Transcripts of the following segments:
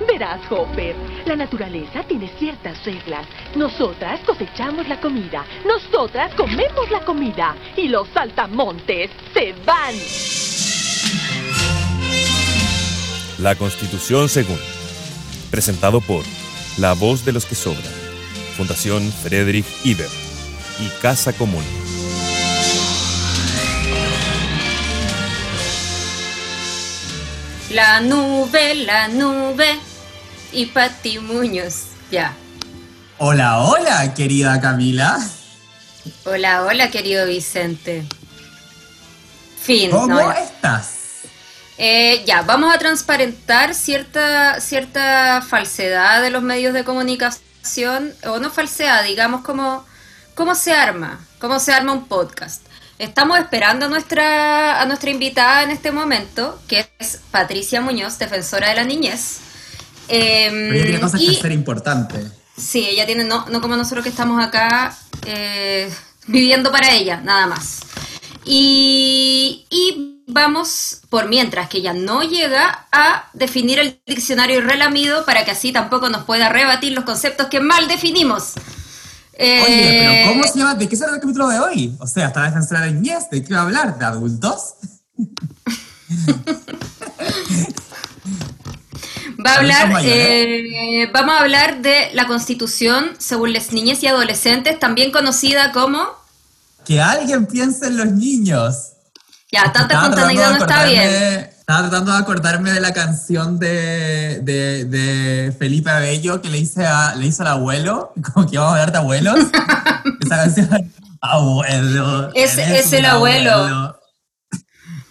Verás, Hopper, la naturaleza tiene ciertas reglas. Nosotras cosechamos la comida, nosotras comemos la comida y los saltamontes se van. La Constitución según. Presentado por La Voz de los que Sobran, Fundación Friedrich Iber y Casa Común. La nube, la nube y Pati Muñoz. Ya. Hola, hola, querida Camila. Hola, hola, querido Vicente. Fin. ¿Cómo no, estás? Eh, ya, vamos a transparentar cierta, cierta falsedad de los medios de comunicación, o no falsedad, digamos como cómo se arma, cómo se arma un podcast. Estamos esperando a nuestra, a nuestra invitada en este momento, que es Patricia Muñoz, defensora de la niñez. Em, ella tiene cosas que hacer importantes. Sí, ella tiene, no, no como nosotros que estamos acá eh, viviendo para ella, nada más. Y, y, vamos, por mientras que ella no llega, a definir el diccionario relamido para que así tampoco nos pueda rebatir los conceptos que mal definimos. Oye, pero ¿cómo se llama? ¿De qué será el capítulo de hoy? O sea, está defensora de niñez, ¿de qué va a hablar? ¿De adultos? Va a hablar, eh, vamos a hablar de la Constitución según las niñas y adolescentes, también conocida como... Que alguien piense en los niños. Ya, tanta espontaneidad no está bien. Estaba tratando de acordarme de la canción de, de, Felipe Abello que le, hice a, le hizo al abuelo, como que íbamos a hablar de abuelos. Esa canción, abuelo. Es, es el abuelo.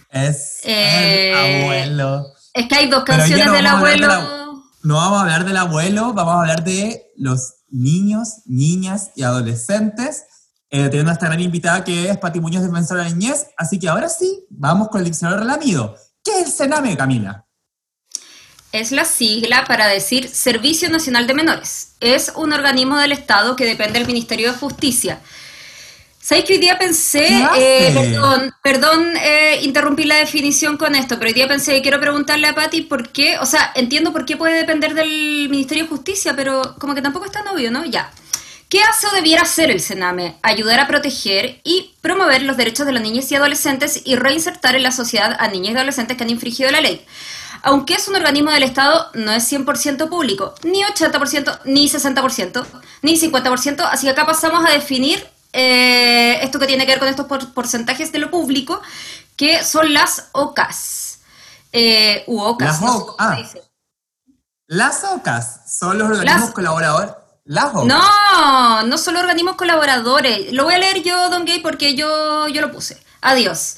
Es el eh, abuelo. Es que hay dos canciones del abuelo. no vamos a hablar del abuelo, vamos a hablar de los niños, niñas y adolescentes. Eh, teniendo a esta gran invitada que es Pati Muñoz, defensora de la niñez. Así que ahora sí, vamos con el diccionario relamido. ¿Qué es el CENAME, Camila? Es la sigla para decir Servicio Nacional de Menores. Es un organismo del Estado que depende del Ministerio de Justicia. ¿Sabes que hoy día pensé, eh, perdón, perdón eh, interrumpí la definición con esto, pero hoy día pensé, quiero preguntarle a Patti por qué, o sea, entiendo por qué puede depender del Ministerio de Justicia, pero como que tampoco es tan obvio, ¿no? Ya. ¿Qué hace o debiera hacer el Sename? Ayudar a proteger y promover los derechos de las niñas y adolescentes y reinsertar en la sociedad a niñas y adolescentes que han infringido la ley. Aunque es un organismo del Estado, no es 100% público, ni 80%, ni 60%, ni 50%, así que acá pasamos a definir eh, esto que tiene que ver con estos porcentajes de lo público, que son las OCAS. Eh, u OCAS. Las, ah. las OCAS son los organismos colaboradores no, no solo organismos colaboradores. Lo voy a leer yo, Don Gay, porque yo, yo lo puse. Adiós.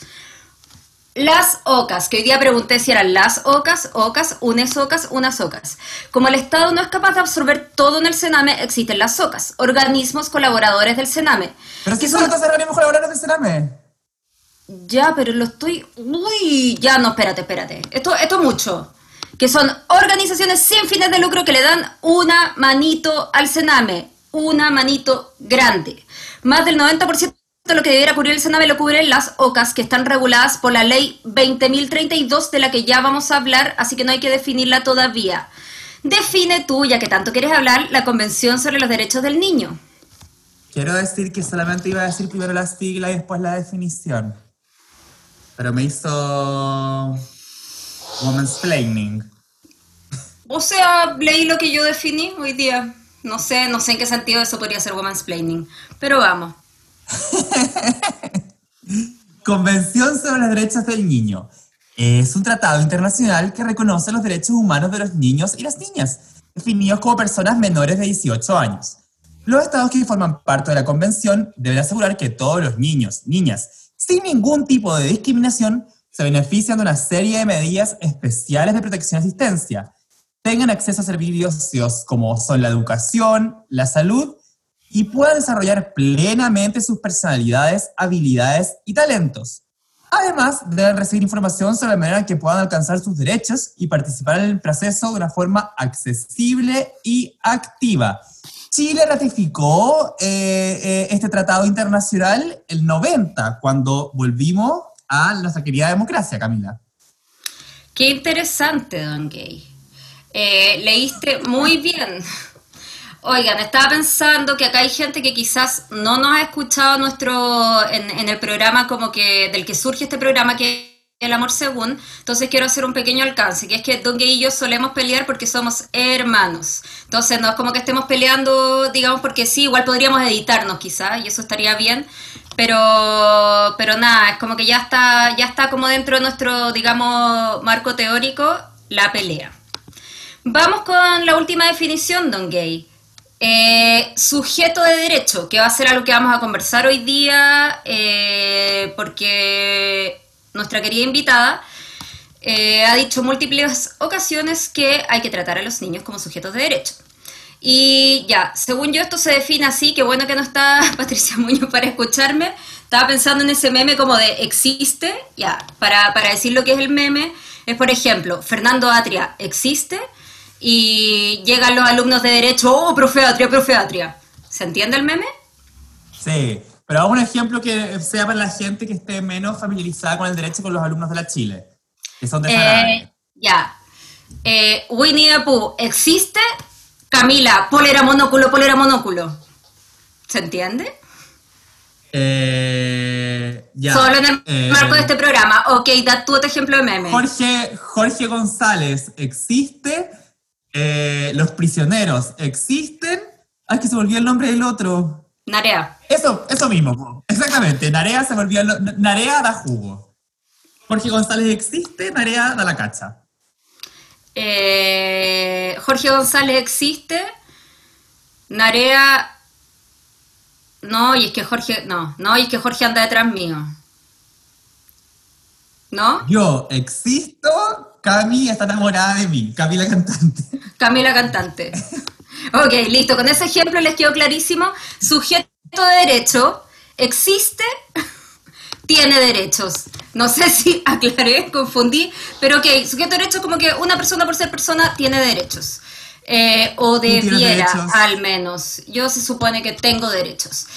Las OCAS, que hoy día pregunté si eran las OCAS, OCAS, unes OCAS, unas OCAS. Como el Estado no es capaz de absorber todo en el Sename, existen las OCAS, organismos colaboradores del Sename. ¿Pero qué son los organismos colaboradores del Sename? Ya, pero lo estoy... Uy, ya, no, espérate, espérate. Esto, esto es mucho que son organizaciones sin fines de lucro que le dan una manito al Sename, una manito grande. Más del 90% de lo que debiera cubrir el Sename lo cubren las OCAS, que están reguladas por la ley 20.032, de la que ya vamos a hablar, así que no hay que definirla todavía. Define tú, ya que tanto quieres hablar, la Convención sobre los Derechos del Niño. Quiero decir que solamente iba a decir primero la sigla y después la definición. Pero me hizo Woman's Planning. O sea, leí lo que yo definí hoy día. No sé, no sé en qué sentido eso podría ser woman's planning, pero vamos. Convención sobre los derechos del niño. Es un tratado internacional que reconoce los derechos humanos de los niños y las niñas, definidos como personas menores de 18 años. Los estados que forman parte de la convención deben asegurar que todos los niños, niñas, sin ningún tipo de discriminación, se benefician de una serie de medidas especiales de protección y asistencia, tengan acceso a servicios como son la educación, la salud y puedan desarrollar plenamente sus personalidades, habilidades y talentos. Además, deben recibir información sobre la manera en que puedan alcanzar sus derechos y participar en el proceso de una forma accesible y activa. Chile ratificó eh, eh, este tratado internacional el 90, cuando volvimos a nuestra querida democracia, Camila. Qué interesante, Don Gay. Eh, leíste muy bien. Oigan, estaba pensando que acá hay gente que quizás no nos ha escuchado nuestro en, el programa como que del que surge este programa que el amor según. Entonces quiero hacer un pequeño alcance, que es que Don Gay y yo solemos pelear porque somos hermanos. Entonces no es como que estemos peleando, digamos, porque sí, igual podríamos editarnos quizás y eso estaría bien. Pero, pero nada, es como que ya está, ya está como dentro de nuestro, digamos, marco teórico la pelea. Vamos con la última definición, Don Gay. Eh, sujeto de derecho, que va a ser algo que vamos a conversar hoy día, eh, porque nuestra querida invitada eh, ha dicho múltiples ocasiones que hay que tratar a los niños como sujetos de derecho. Y ya, según yo esto se define así, que bueno que no está Patricia Muñoz para escucharme, estaba pensando en ese meme como de existe, ya, para, para decir lo que es el meme, es por ejemplo, Fernando Atria existe, y llegan los alumnos de derecho, oh, profe Atria, profe Atria. ¿Se entiende el meme? Sí, pero hago un ejemplo que sea para la gente que esté menos familiarizada con el derecho con los alumnos de la Chile, que son de eh, Ya. Eh, Winnie the Pooh, ¿existe? Camila, polera monóculo, polera monóculo. ¿Se entiende? Eh, ya. Solo en el eh, marco de este programa. Ok, da tu otro ejemplo de meme. Jorge, Jorge González, ¿existe? Eh, los prisioneros existen. Ay, que se volvió el nombre del otro. Narea. Eso, eso mismo, exactamente. Narea se volvió. Narea da jugo. Jorge González existe, Narea da la cacha. Eh, Jorge González existe, Narea. No, y es que Jorge. No, no, y es que Jorge anda detrás mío. ¿No? Yo existo, Cami está enamorada de mí, Cami la cantante. Cami la cantante. Ok, listo, con ese ejemplo les quedó clarísimo. Sujeto de derecho existe, tiene derechos. No sé si aclaré, confundí, pero ok, sujeto de derecho como que una persona por ser persona tiene derechos. Eh, o debiera, al menos. Yo se supone que tengo derechos.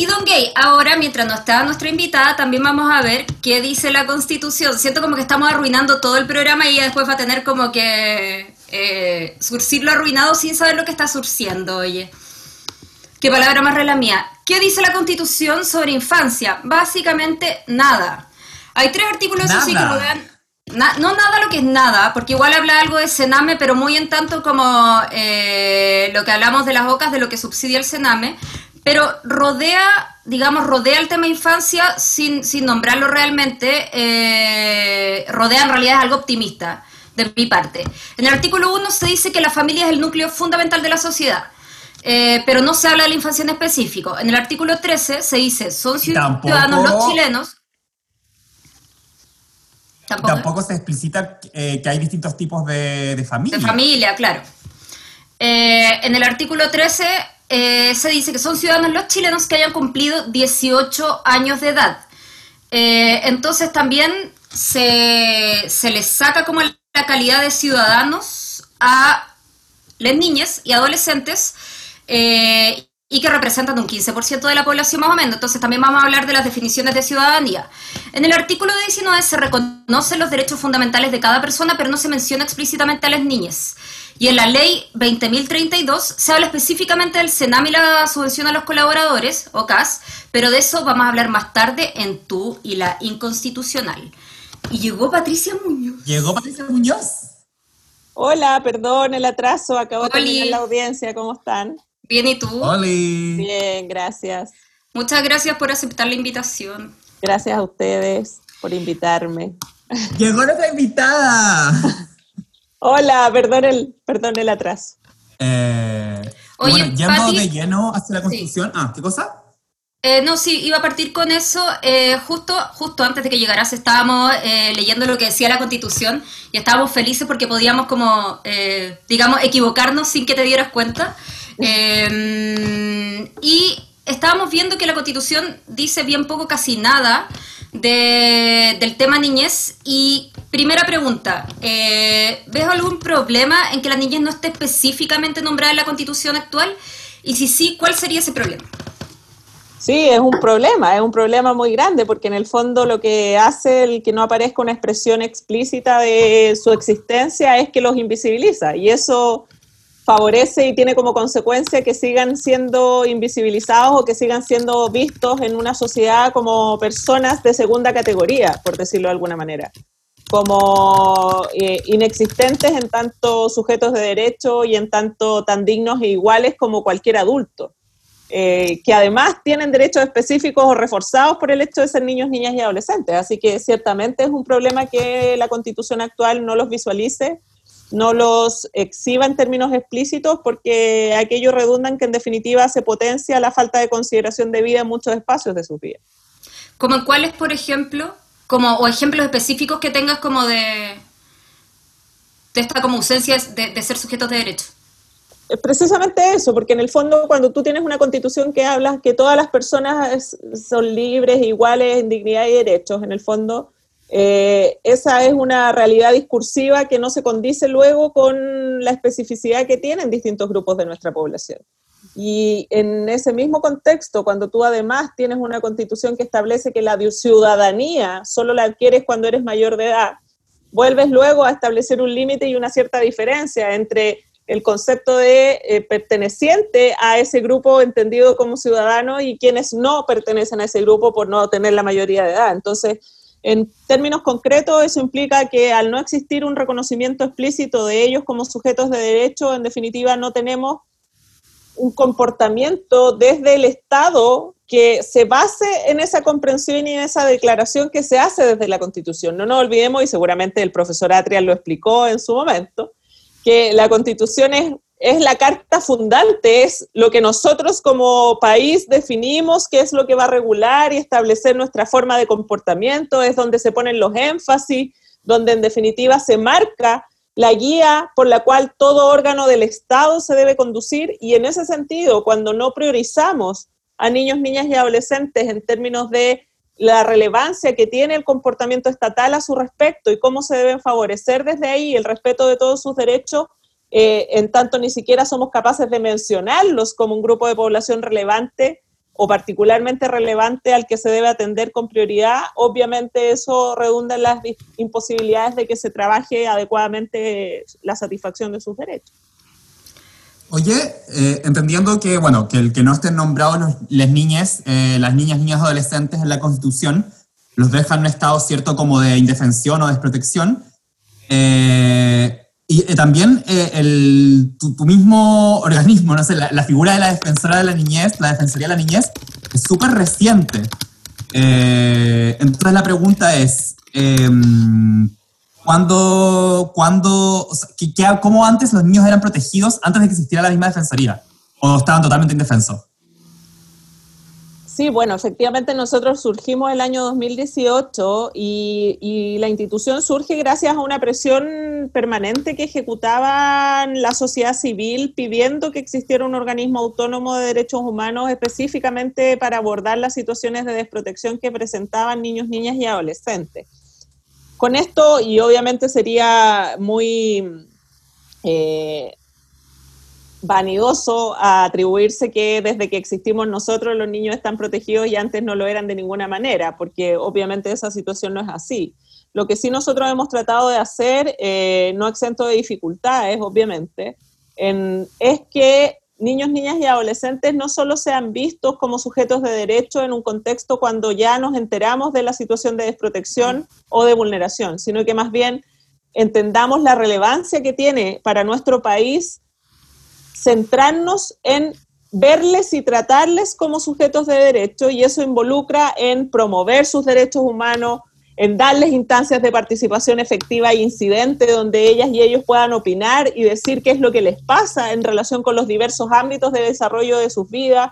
Y Don Gay, ahora mientras no está nuestra invitada, también vamos a ver qué dice la Constitución. Siento como que estamos arruinando todo el programa y ella después va a tener como que eh, surcirlo arruinado sin saber lo que está surciendo, oye. Qué palabra más la mía. ¿Qué dice la Constitución sobre infancia? Básicamente nada. Hay tres artículos así que no nada lo que es nada, porque igual habla algo de Sename, pero muy en tanto como eh, lo que hablamos de las bocas de lo que subsidia el Sename, pero rodea, digamos, rodea el tema infancia sin, sin nombrarlo realmente, eh, rodea en realidad es algo optimista de mi parte. En el artículo 1 se dice que la familia es el núcleo fundamental de la sociedad. Eh, pero no se habla de la infancia en específico. En el artículo 13 se dice, son ciudadanos los chilenos. Tampoco, se explicita eh, que hay distintos tipos de, familia. De familia, claro. en el artículo 13 eh, se dice que son ciudadanos los chilenos que hayan cumplido 18 años de edad. Eh, entonces también se, les saca como la calidad de ciudadanos a las niñas y adolescentes eh, y que representan un 15% de la población más o menos. Entonces también vamos a hablar de las definiciones de ciudadanía. En el artículo 19 se reconocen los derechos fundamentales de cada persona, pero no se menciona explícitamente a las niñas. Y en la ley 20.032 se habla específicamente del SENAM y la subvención a los colaboradores, o CAS, pero de eso vamos a hablar más tarde en tú y la inconstitucional. Y llegó Patricia Muñoz. Llegó Patricia Muñoz. Hola, perdón el atraso, acabo de terminar la audiencia, ¿cómo están? Bien, ¿y tú? Hola. Bien, gracias. Muchas gracias por aceptar la invitación. Gracias a ustedes por invitarme. Llegó nuestra invitada. Hola, perdón el, perdón el atraso. Eh, Oye, bueno, ya de lleno hacia la Constitución. Ah, ¿qué cosa? Eh, no, sí, iba a partir con eso. Eh, justo, justo antes de que llegaras estábamos eh, leyendo lo que decía la Constitución y estábamos felices porque podíamos como, digamos, equivocarnos sin que te dieras cuenta. y estábamos viendo que la Constitución dice bien poco, casi nada del tema niñez. Y primera pregunta, eh, ¿ves algún problema en que la niñez no esté específicamente nombrada en la constitución actual? Y si sí, ¿cuál sería ese problema? Sí, es un problema, es un problema muy grande, porque en el fondo lo que hace el que no aparezca una expresión explícita de su existencia es que los invisibiliza, y eso favorece y tiene como consecuencia que sigan siendo invisibilizados o que sigan siendo vistos en una sociedad como personas de segunda categoría, por decirlo de alguna manera, como eh, inexistentes en tanto sujetos de derecho y en tanto tan dignos e iguales como cualquier adulto. Eh, que además tienen derechos específicos o reforzados por el hecho de ser niños, niñas y adolescentes. Así que ciertamente es un problema que la constitución actual no los visualice, no los exhiba en términos explícitos, porque aquello redundan que en definitiva se potencia la falta de consideración de vida en muchos espacios de sus vidas. ¿Como en cuáles, por ejemplo? Como, o ejemplos específicos que tengas como de, de esta como ausencia de, de ser sujetos de derecho precisamente eso, porque en el fondo cuando tú tienes una constitución que habla que todas las personas son libres, iguales en dignidad y derechos, en el fondo eh, esa es una realidad discursiva que no se condice luego con la especificidad que tienen distintos grupos de nuestra población. Y en ese mismo contexto, cuando tú además tienes una constitución que establece que la ciudadanía solo la adquieres cuando eres mayor de edad, vuelves luego a establecer un límite y una cierta diferencia entre el concepto de eh, perteneciente a ese grupo entendido como ciudadano y quienes no pertenecen a ese grupo por no tener la mayoría de edad. Entonces, en términos concretos, eso implica que al no existir un reconocimiento explícito de ellos como sujetos de derecho, en definitiva no tenemos un comportamiento desde el Estado que se base en esa comprensión y en esa declaración que se hace desde la Constitución. No nos olvidemos, y seguramente el profesor Atria lo explicó en su momento, que la constitución es, es la carta fundante, es lo que nosotros como país definimos, qué es lo que va a regular y establecer nuestra forma de comportamiento, es donde se ponen los énfasis, donde en definitiva se marca la guía por la cual todo órgano del Estado se debe conducir. Y en ese sentido, cuando no priorizamos a niños, niñas y adolescentes en términos de la relevancia que tiene el comportamiento estatal a su respecto y cómo se deben favorecer desde ahí el respeto de todos sus derechos, eh, en tanto ni siquiera somos capaces de mencionarlos como un grupo de población relevante o particularmente relevante al que se debe atender con prioridad, obviamente eso redunda en las imposibilidades de que se trabaje adecuadamente la satisfacción de sus derechos. Oye, eh, entendiendo que, bueno, que el que no estén nombrados las niñas, eh, las niñas, niñas, adolescentes en la Constitución, los deja en un estado cierto como de indefensión o desprotección. Eh, y también el, tu, mismo organismo, no sé, la, figura de la defensora de la niñez, la defensoría de la niñez, es súper reciente. entonces la pregunta es, em, cuando, cuando, ¿cómo antes los niños eran protegidos antes de que existiera la misma defensoría? ¿O estaban totalmente indefensos? Sí, bueno, efectivamente nosotros surgimos el año 2018 y, la institución surge gracias a una presión permanente que ejecutaban la sociedad civil pidiendo que existiera un organismo autónomo de derechos humanos específicamente para abordar las situaciones de desprotección que presentaban niños, niñas y adolescentes. Con esto, y obviamente sería muy eh, vanidoso atribuirse que desde que existimos nosotros los niños están protegidos y antes no lo eran de ninguna manera, porque obviamente esa situación no es así. Lo que sí nosotros hemos tratado de hacer, eh, no exento de dificultades, obviamente, es que niños, niñas y adolescentes no solo sean vistos como sujetos de derecho en un contexto cuando ya nos enteramos de la situación de desprotección o de vulneración, sino que más bien entendamos la relevancia que tiene para nuestro país centrarnos en verles y tratarles como sujetos de derecho y eso involucra en promover sus derechos humanos, en darles instancias de participación efectiva e incidente donde ellas y ellos puedan opinar y decir qué es lo que les pasa en relación con los diversos ámbitos de desarrollo de sus vidas,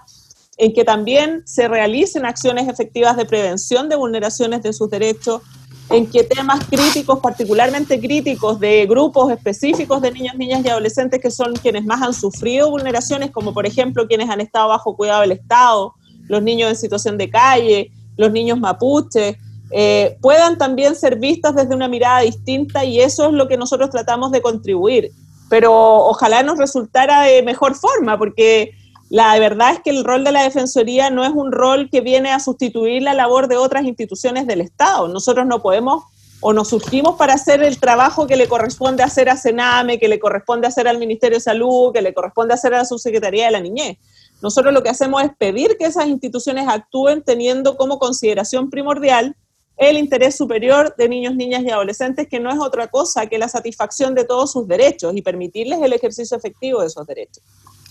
en que también se realicen acciones efectivas de prevención de vulneraciones de sus derechos, en que temas críticos, particularmente críticos de grupos específicos de niños, niñas y adolescentes que son quienes más han sufrido vulneraciones, como por ejemplo quienes han estado bajo cuidado del Estado, los niños en situación de calle, los niños mapuches, eh, puedan también ser vistas desde una mirada distinta y eso es lo que nosotros tratamos de contribuir. Pero ojalá nos resultara de mejor forma, porque La verdad es que el rol de la Defensoría no es un rol que viene a sustituir la labor de otras instituciones del Estado. Nosotros no podemos o nos surgimos para hacer el trabajo que le corresponde hacer a Sename, que le corresponde hacer al Ministerio de Salud, que le corresponde hacer a la Subsecretaría de la Niñez. Nosotros lo que hacemos es pedir que esas instituciones actúen teniendo como consideración primordial el interés superior de niños, niñas y adolescentes, que no es otra cosa que la satisfacción de todos sus derechos y permitirles el ejercicio efectivo de esos derechos.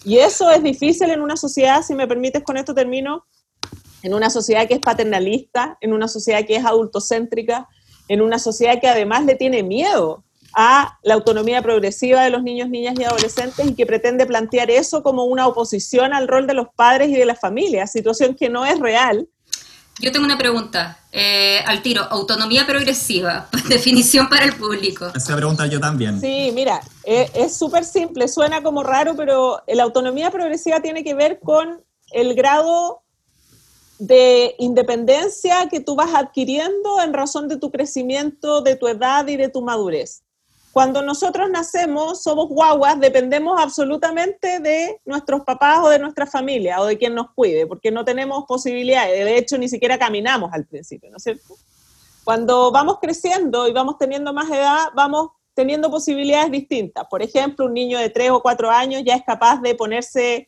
Y eso es difícil en una sociedad, si me permites, con esto termino, en una sociedad que es paternalista, en una sociedad que es adultocéntrica, en una sociedad que además le tiene miedo a la autonomía progresiva de los niños, niñas y adolescentes y que pretende plantear eso como una oposición al rol de los padres y de las familias, situación que no es real. Yo tengo una pregunta eh, al tiro. Autonomía progresiva, definición para el público. Esa pregunta yo también. Sí, mira, eh, es súper simple, suena como raro, pero la autonomía progresiva tiene que ver con el grado de independencia que tú vas adquiriendo en razón de tu crecimiento, de tu edad y de tu madurez. Cuando nosotros nacemos, somos guaguas, dependemos absolutamente de nuestros papás o de nuestra familia o de quien nos cuide, porque no tenemos posibilidades, de hecho ni siquiera caminamos al principio, ¿no es cierto? Cuando vamos creciendo y vamos teniendo más edad, vamos teniendo posibilidades distintas. Por ejemplo, un niño de 3 o 4 años ya es capaz de ponerse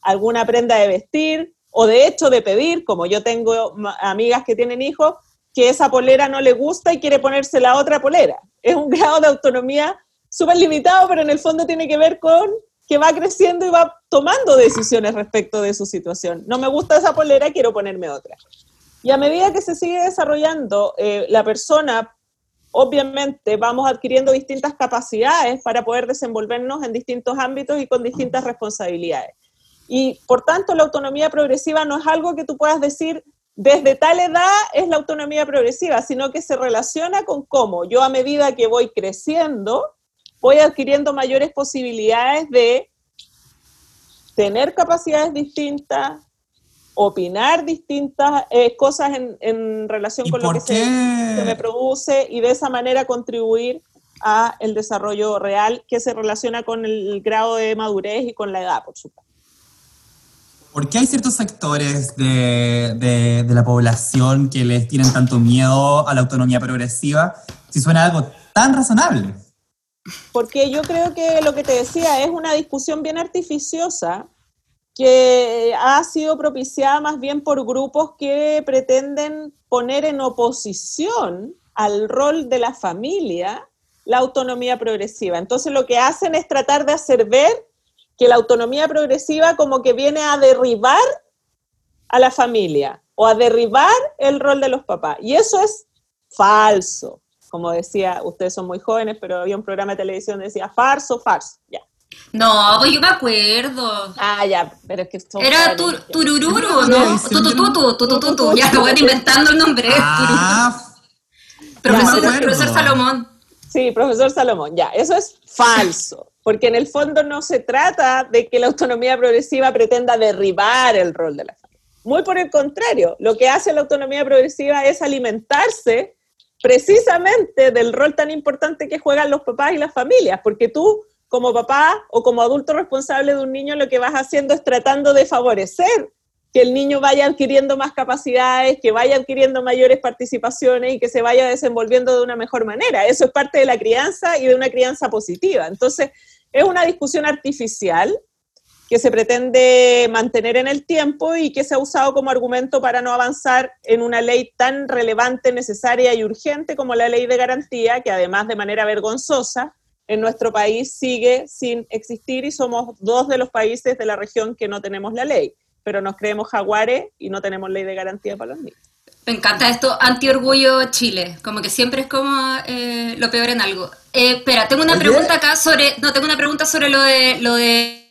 alguna prenda de vestir, o de hecho de pedir, como yo tengo amigas que tienen hijos, que esa polera no le gusta y quiere ponerse la otra polera. Es un grado de autonomía súper limitado, pero en el fondo tiene que ver con que va creciendo y va tomando decisiones respecto de su situación. No me gusta esa polera, quiero ponerme otra. Y a medida que se sigue desarrollando, eh, la persona, obviamente, vamos adquiriendo distintas capacidades para poder desenvolvernos en distintos ámbitos y con distintas responsabilidades. Y por tanto, la autonomía progresiva no es algo que tú puedas decir desde tal edad es la autonomía progresiva, sino que se relaciona con cómo yo a medida que voy creciendo, voy adquiriendo mayores posibilidades de tener capacidades distintas, opinar distintas eh, cosas en, relación con lo que se, me produce y de esa manera contribuir a el desarrollo real que se relaciona con el grado de madurez y con la edad, por supuesto. ¿Por qué hay ciertos sectores de, la población que les tienen tanto miedo a la autonomía progresiva si suena algo tan razonable? Porque yo creo que lo que te decía es una discusión bien artificiosa que ha sido propiciada más bien por grupos que pretenden poner en oposición al rol de la familia la autonomía progresiva. Entonces lo que hacen es tratar de hacer ver que la autonomía progresiva como que viene a derribar a la familia o a derribar el rol de los papás. Y eso es falso. Como decía, ustedes son muy jóvenes, pero había un programa de televisión que decía farso, farso. Ya. No, pues yo me acuerdo. Ah, ya, pero es que Era Turururu, ¿no? Tutututu, tutututu. Ya, lo voy inventando el nombre. Ah, profesor, profesor Salomón. Sí, profesor Salomón, ya, eso es falso porque en el fondo no se trata de que la autonomía progresiva pretenda derribar el rol de la familia. Muy por el contrario, lo que hace la autonomía progresiva es alimentarse precisamente del rol tan importante que juegan los papás y las familias, porque tú como papá o como adulto responsable de un niño lo que vas haciendo es tratando de favorecer que el niño vaya adquiriendo más capacidades, que vaya adquiriendo mayores participaciones y que se vaya desenvolviendo de una mejor manera. Eso es parte de la crianza y de una crianza positiva. Entonces, es una discusión artificial que se pretende mantener en el tiempo y que se ha usado como argumento para no avanzar en una ley tan relevante, necesaria y urgente como la ley de garantía, que además de manera vergonzosa en nuestro país sigue sin existir y somos dos de los países de la región que no tenemos la ley, pero nos creemos jaguares y no tenemos ley de garantía para los niños. Me encanta esto, anti-orgullo Chile, como que siempre es como eh, lo peor en algo. Eh, espera, tengo una pregunta acá sobre, no, tengo una pregunta sobre lo de, lo de,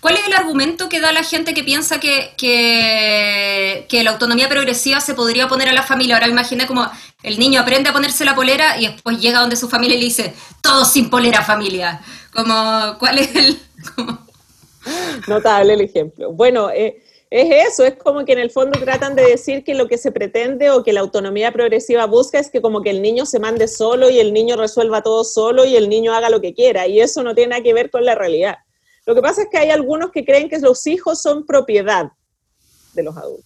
¿cuál es el argumento que da la gente que piensa que, que, la autonomía progresiva se podría poner a la familia? Ahora me imaginé como el niño aprende a ponerse la polera y después llega donde su familia y le dice, todos sin polera familia. Como, ¿cuál es el...? Notable el ejemplo. Bueno, eh, es eso, es como que en el fondo tratan de decir que lo que se pretende o que la autonomía progresiva busca es que como que el niño se mande solo y el niño resuelva todo solo y el niño haga lo que quiera. Y eso no tiene nada que ver con la realidad. Lo que pasa es que hay algunos que creen que los hijos son propiedad de los adultos.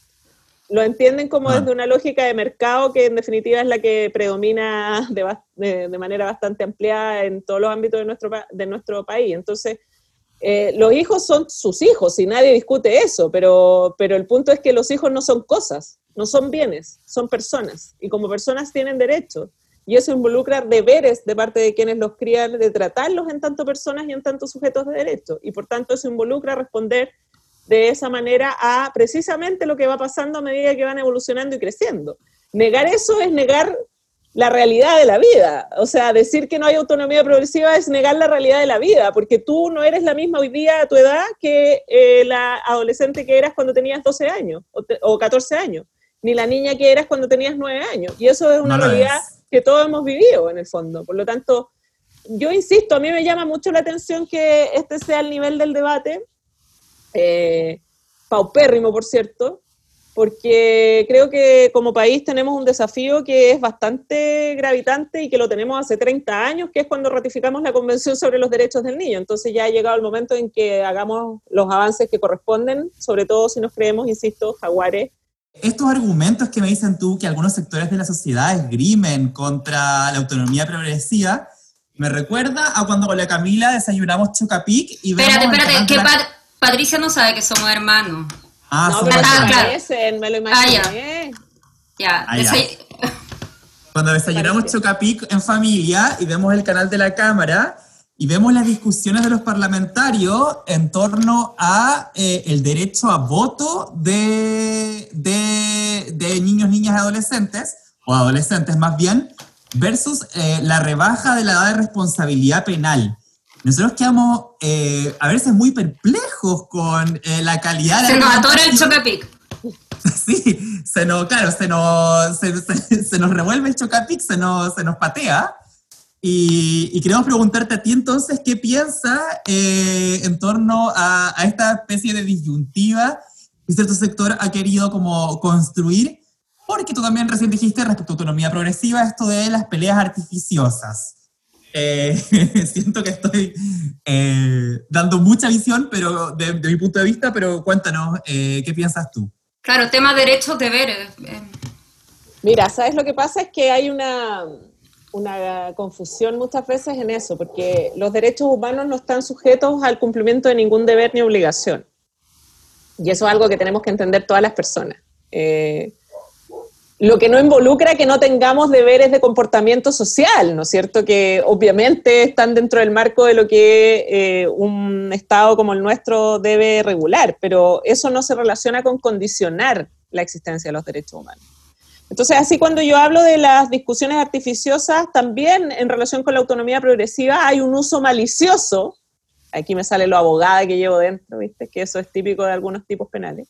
Lo entienden como desde una lógica de mercado que en definitiva es la que predomina de, de, manera bastante ampliada en todos los ámbitos de nuestro, de nuestro país. Entonces, eh, los hijos son sus hijos y nadie discute eso, pero, pero el punto es que los hijos no son cosas, no son bienes, son personas y como personas tienen derechos y eso involucra deberes de parte de quienes los crían de tratarlos en tanto personas y en tanto sujetos de derecho y por tanto eso involucra responder de esa manera a precisamente lo que va pasando a medida que van evolucionando y creciendo. Negar eso es negar la realidad de la vida. O sea, decir que no hay autonomía progresiva es negar la realidad de la vida, porque tú no eres la misma hoy día a tu edad que eh, la adolescente que eras cuando tenías 12 años o, 14 años, ni la niña que eras cuando tenías 9 años. Y eso es una realidad que todos hemos vivido en el fondo. Por lo tanto, yo insisto, a mí me llama mucho la atención que este sea el nivel del debate, eh, paupérrimo, por cierto, porque creo que como país tenemos un desafío que es bastante gravitante y que lo tenemos hace 30 años, que es cuando ratificamos la Convención sobre los Derechos del Niño. Entonces ya ha llegado el momento en que hagamos los avances que corresponden, sobre todo si nos creemos, insisto, jaguares. Estos argumentos que me dicen tú que algunos sectores de la sociedad esgrimen contra la autonomía progresiva, me recuerda a cuando con la Camila desayunamos Chocapic y vemos... Espérate, espérate, que Patricia no sabe que somos hermanos. Ah, no, me, lo me lo imaginé. ya. Ah, Cuando desayunamos Chocapic en familia y vemos el canal de la Cámara y vemos las discusiones de los parlamentarios en torno a eh, el derecho a voto de, de, de, niños, niñas y adolescentes, o adolescentes más bien, versus eh, la rebaja de la edad de responsabilidad penal nosotros quedamos eh, a veces muy perplejos con eh, la calidad de... Se nos atora el chocapic. Sí, se nos, claro, se nos, se, nos revuelve el chocapic, se nos, se nos patea. Y, queremos preguntarte a ti entonces, ¿qué piensas eh, en torno a, a, esta especie de disyuntiva que cierto sector ha querido como construir? Porque tú también recién dijiste respecto a autonomía progresiva esto de las peleas artificiosas. Eh, siento que estoy eh, dando mucha visión, pero de, mi punto de vista, pero cuéntanos, eh, ¿qué piensas tú? Claro, tema derechos, deberes. Mira, ¿sabes lo que pasa? Es que hay una, una confusión muchas veces en eso, porque los derechos humanos no están sujetos al cumplimiento de ningún deber ni obligación. Y eso es algo que tenemos que entender todas las personas. Eh, lo que no involucra que no tengamos deberes de comportamiento social, ¿no es cierto? Que obviamente están dentro del marco de lo que eh, un Estado como el nuestro debe regular, pero eso no se relaciona con condicionar la existencia de los derechos humanos. Entonces, así cuando yo hablo de las discusiones artificiosas, también en relación con la autonomía progresiva hay un uso malicioso, aquí me sale lo abogada que llevo dentro, ¿viste? Que eso es típico de algunos tipos penales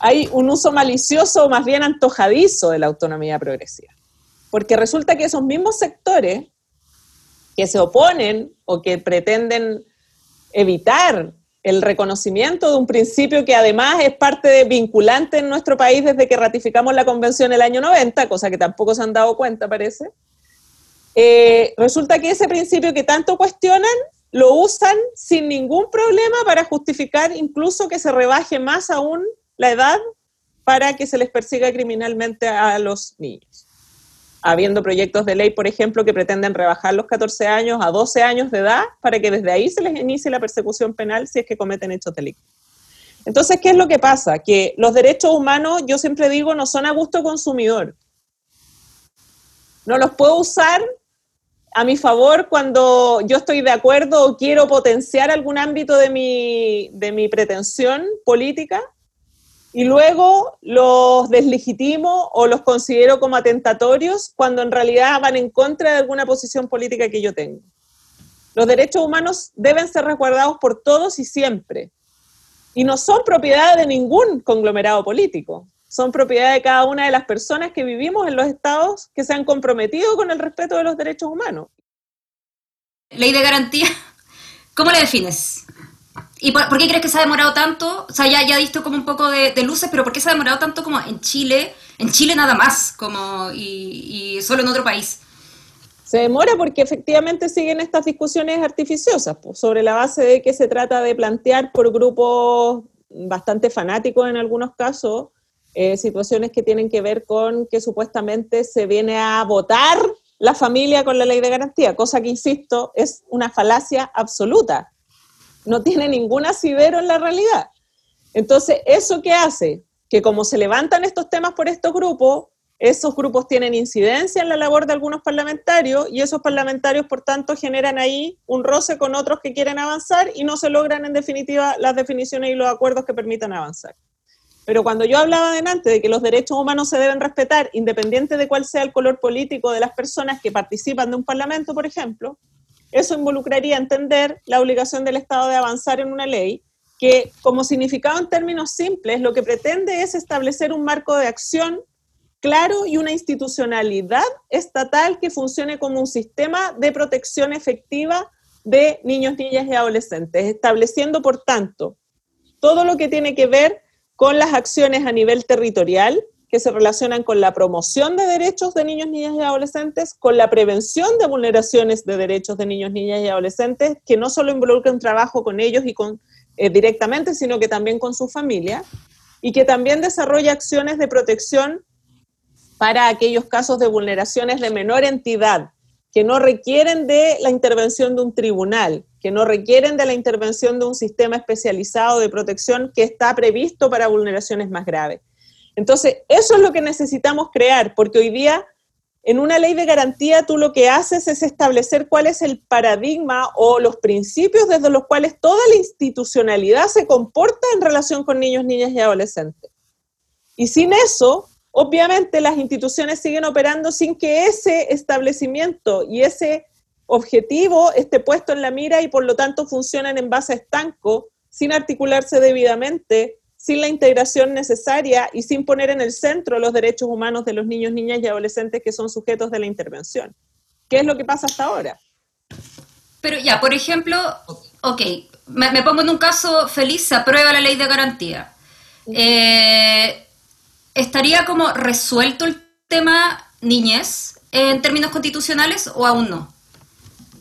hay un uso malicioso o más bien antojadizo de la autonomía progresiva. Porque resulta que esos mismos sectores que se oponen o que pretenden evitar el reconocimiento de un principio que además es parte de vinculante en nuestro país desde que ratificamos la convención el año 90, cosa que tampoco se han dado cuenta, parece. Eh, resulta que ese principio que tanto cuestionan lo usan sin ningún problema para justificar incluso que se rebaje más aún la edad para que se les persiga criminalmente a los niños. Habiendo proyectos de ley, por ejemplo, que pretenden rebajar los 14 años a 12 años de edad para que desde ahí se les inicie la persecución penal si es que cometen hechos delictivos. Entonces, ¿qué es lo que pasa? Que los derechos humanos, yo siempre digo, no son a gusto consumidor. No los puedo usar a mi favor cuando yo estoy de acuerdo o quiero potenciar algún ámbito de mi, de mi pretensión política y luego los deslegitimo o los considero como atentatorios cuando en realidad van en contra de alguna posición política que yo tengo. Los derechos humanos deben ser resguardados por todos y siempre. Y no son propiedad de ningún conglomerado político. Son propiedad de cada una de las personas que vivimos en los estados que se han comprometido con el respeto de los derechos humanos. Ley de garantía, ¿cómo la defines? ¿Y por, qué crees que se ha demorado tanto? O sea, ya, ya visto como un poco de, luces, pero ¿por qué se ha demorado tanto como en Chile? En Chile nada más, como y, solo en otro país. Se demora porque efectivamente siguen estas discusiones artificiosas, pues, sobre la base de que se trata de plantear por grupos bastante fanáticos en algunos casos, eh, situaciones que tienen que ver con que supuestamente se viene a votar la familia con la ley de garantía, cosa que, insisto, es una falacia absoluta. No tiene ningún asidero en la realidad. Entonces, ¿eso qué hace? Que como se levantan estos temas por estos grupos, esos grupos tienen incidencia en la labor de algunos parlamentarios y esos parlamentarios, por tanto, generan ahí un roce con otros que quieren avanzar y no se logran, en definitiva, las definiciones y los acuerdos que permitan avanzar. Pero cuando yo hablaba delante de que los derechos humanos se deben respetar, independiente de cuál sea el color político de las personas que participan de un parlamento, por ejemplo, eso involucraría entender la obligación del Estado de avanzar en una ley que, como significado en términos simples, lo que pretende es establecer un marco de acción claro y una institucionalidad estatal que funcione como un sistema de protección efectiva de niños, niñas y adolescentes, estableciendo, por tanto, todo lo que tiene que ver con las acciones a nivel territorial que se relacionan con la promoción de derechos de niños, niñas y adolescentes, con la prevención de vulneraciones de derechos de niños, niñas y adolescentes, que no solo involucra un trabajo con ellos y con, eh, directamente, sino que también con su familia, y que también desarrolla acciones de protección para aquellos casos de vulneraciones de menor entidad, que no requieren de la intervención de un tribunal, que no requieren de la intervención de un sistema especializado de protección que está previsto para vulneraciones más graves. Entonces, eso es lo que necesitamos crear, porque hoy día en una ley de garantía tú lo que haces es establecer cuál es el paradigma o los principios desde los cuales toda la institucionalidad se comporta en relación con niños, niñas y adolescentes. Y sin eso, obviamente las instituciones siguen operando sin que ese establecimiento y ese objetivo esté puesto en la mira y por lo tanto funcionan en base a estanco, sin articularse debidamente, sin la integración necesaria y sin poner en el centro los derechos humanos de los niños, niñas y adolescentes que son sujetos de la intervención. ¿Qué es lo que pasa hasta ahora? Pero ya, por ejemplo, ok, me, pongo en un caso feliz, se aprueba la ley de garantía. Eh, ¿estaría como resuelto el tema niñez en términos constitucionales o aún no?